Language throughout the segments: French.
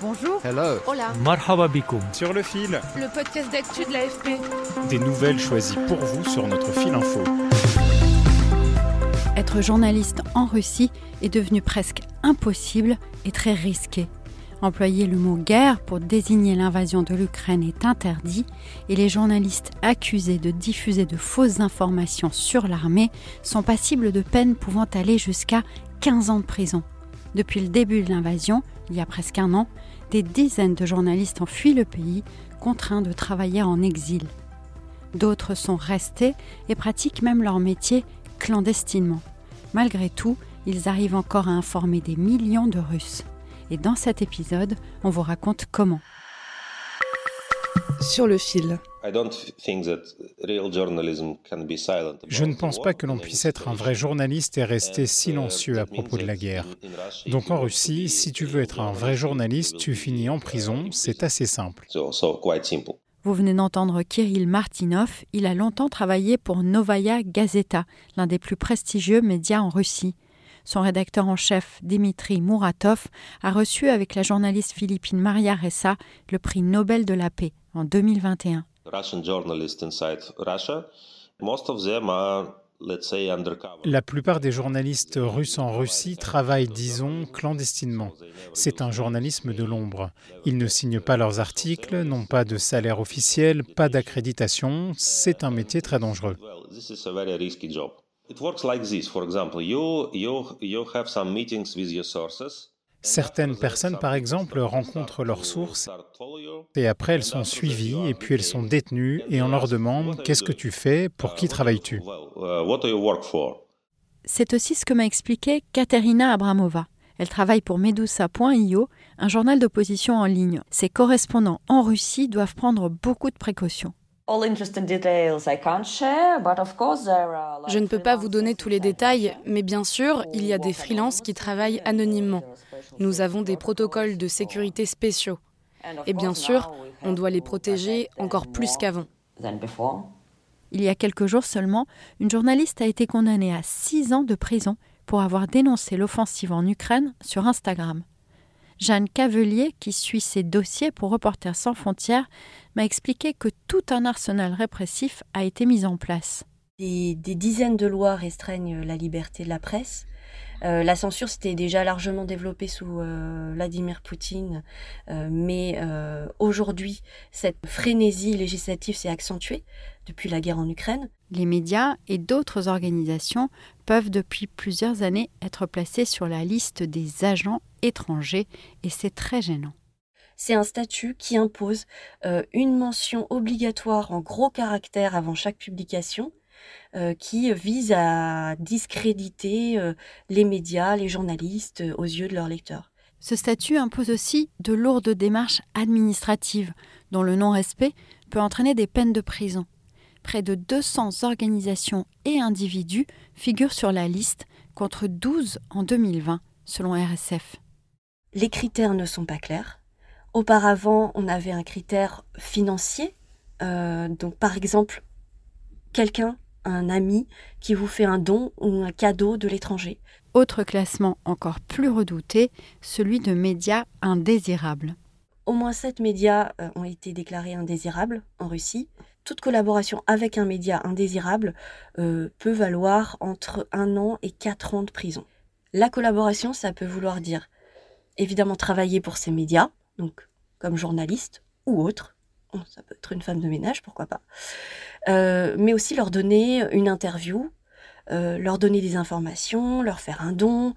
Bonjour. Hello. Hola. Marhaba bikoum. Sur le fil, Le podcast d'actu de l'AFP. des nouvelles choisies pour vous sur notre fil info. Être journaliste en Russie est devenu presque impossible et très risqué. Employer le mot guerre pour désigner l'invasion de l'Ukraine est interdit et les journalistes accusés de diffuser de fausses informations sur l'armée sont passibles de peines pouvant aller jusqu'à 15 ans de prison. Depuis le début de l'invasion, il y a presque un an, des dizaines de journalistes ont fui le pays, contraints de travailler en exil. D'autres sont restés et pratiquent même leur métier clandestinement. Malgré tout, ils arrivent encore à informer des millions de Russes. Et dans cet épisode, on vous raconte comment. Sur le fil. Je ne pense pas que l'on puisse être un vrai journaliste et rester silencieux à propos de la guerre. Donc en Russie, si tu veux être un vrai journaliste, tu finis en prison, c'est assez simple. Vous venez d'entendre Kirill Martinov. Il a longtemps travaillé pour Novaya Gazeta, l'un des plus prestigieux médias en Russie. Son rédacteur en chef, Dimitri Muratov, a reçu avec la journaliste philippine Maria Ressa le prix Nobel de la paix en 2021. La plupart des journalistes russes en Russie travaillent, disons, clandestinement. C'est un journalisme de l'ombre. Ils ne signent pas leurs articles, n'ont pas de salaire officiel, pas d'accréditation. C'est un métier très dangereux. Certaines personnes, par exemple, rencontrent leurs sources et après elles sont suivies et puis elles sont détenues et on leur demande qu'est-ce que tu fais, pour qui travailles-tu C'est aussi ce que m'a expliqué Katerina Abramova. Elle travaille pour Medusa.io, un journal d'opposition en ligne. Ses correspondants en Russie doivent prendre beaucoup de précautions. Je ne peux pas vous donner tous les détails, mais bien sûr, il y a des freelances qui travaillent anonymement. Nous avons des protocoles de sécurité spéciaux. Et bien sûr, on doit les protéger encore plus qu'avant. Il y a quelques jours seulement, une journaliste a été condamnée à six ans de prison pour avoir dénoncé l'offensive en Ukraine sur Instagram. Jeanne Cavelier, qui suit ces dossiers pour Reporters sans frontières, m'a expliqué que tout un arsenal répressif a été mis en place. Des, des dizaines de lois restreignent la liberté de la presse. Euh, la censure s'était déjà largement développée sous euh, Vladimir Poutine, euh, mais aujourd'hui, cette frénésie législative s'est accentuée depuis la guerre en Ukraine. Les médias et d'autres organisations peuvent depuis plusieurs années être placés sur la liste des agents étrangers et c'est très gênant. C'est un statut qui impose euh, une mention obligatoire en gros caractères avant chaque publication euh, qui vise à discréditer euh, les médias, les journalistes aux yeux de leurs lecteurs. Ce statut impose aussi de lourdes démarches administratives dont le non-respect peut entraîner des peines de prison. Près de 200 organisations et individus figurent sur la liste contre 12 en 2020 selon RSF. Les critères ne sont pas clairs. Auparavant, on avait un critère financier. Euh, donc, par exemple, quelqu'un, un ami, qui vous fait un don ou un cadeau de l'étranger. Autre classement encore plus redouté, celui de médias indésirables. Au moins sept médias euh, ont été déclarés indésirables en Russie. Toute collaboration avec un média indésirable euh, peut valoir entre un an et quatre ans de prison. La collaboration, ça peut vouloir dire évidemment travailler pour ces médias, donc comme journaliste ou autre. Ça peut être une femme de ménage, pourquoi pas. Euh, mais aussi leur donner une interview, euh, leur donner des informations, leur faire un don.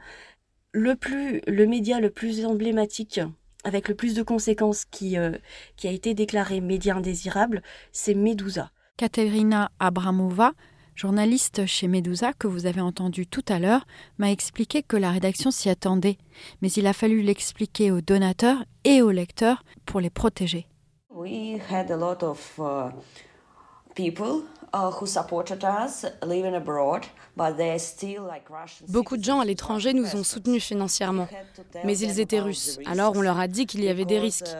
Le, plus, le média le plus emblématique, avec le plus de conséquences, qui, euh, qui a été déclaré média indésirable, c'est Medusa. Katerina Abramova, journaliste chez Medusa que vous avez entendu tout à l'heure, m'a expliqué que la rédaction s'y attendait, mais il a fallu l'expliquer aux donateurs et aux lecteurs pour les protéger. Uh, Beaucoup de gens à l'étranger nous ont soutenus financièrement, mais ils étaient russes. Alors on leur a dit qu'il y avait des risques.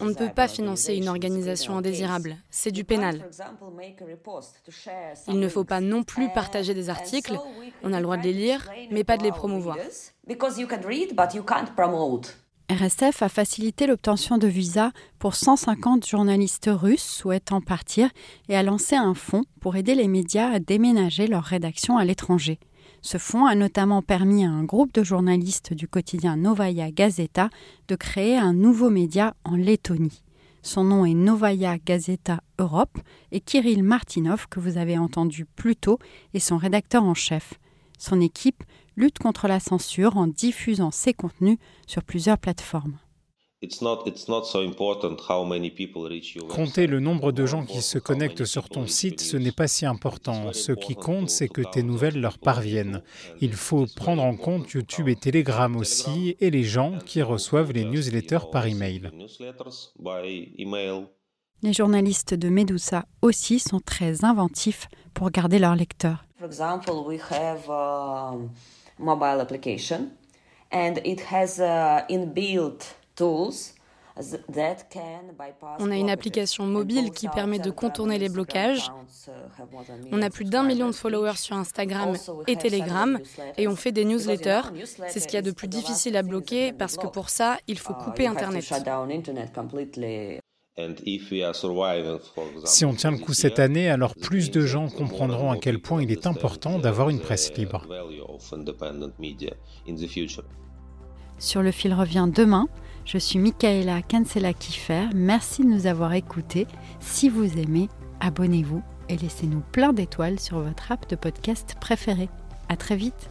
On ne peut pas financer une organisation indésirable. C'est du pénal. Il ne faut pas non plus partager des articles. On a le droit de les lire, mais pas de les promouvoir. RSF a facilité l'obtention de visas pour 150 journalistes russes souhaitant partir et a lancé un fonds pour aider les médias à déménager leur rédaction à l'étranger. Ce fonds a notamment permis à un groupe de journalistes du quotidien Novaya Gazeta de créer un nouveau média en Lettonie. Son nom est Novaya Gazeta Europe et Kirill Martinov, que vous avez entendu plus tôt, est son rédacteur en chef. Son équipe lutte contre la censure en diffusant ses contenus sur plusieurs plateformes. Compter le nombre de gens qui se connectent sur ton site, ce n'est pas si important. Ce qui compte, c'est que tes nouvelles leur parviennent. Il faut prendre en compte YouTube et Telegram aussi, et les gens qui reçoivent les newsletters par email. Les journalistes de Medusa aussi sont très inventifs pour garder leurs lecteurs mobile application and it has uh, inbuilt tools on a une application mobile qui permet de contourner les blocages. Uh, on a plus d'un million de followers sur Instagram et Telegram et on fait des newsletters. C'est ce qu'il y a de plus difficile à bloquer parce que pour ça, il faut uh, couper Internet. Si on tient le coup cette année, alors plus de gens comprendront à quel point il est important d'avoir une presse libre. Sur le fil revient demain. Je suis Michaela Kansela-Kiffer. Merci de nous avoir écoutés. Si vous aimez, abonnez-vous et laissez-nous plein d'étoiles sur votre app de podcast préféré. À très vite.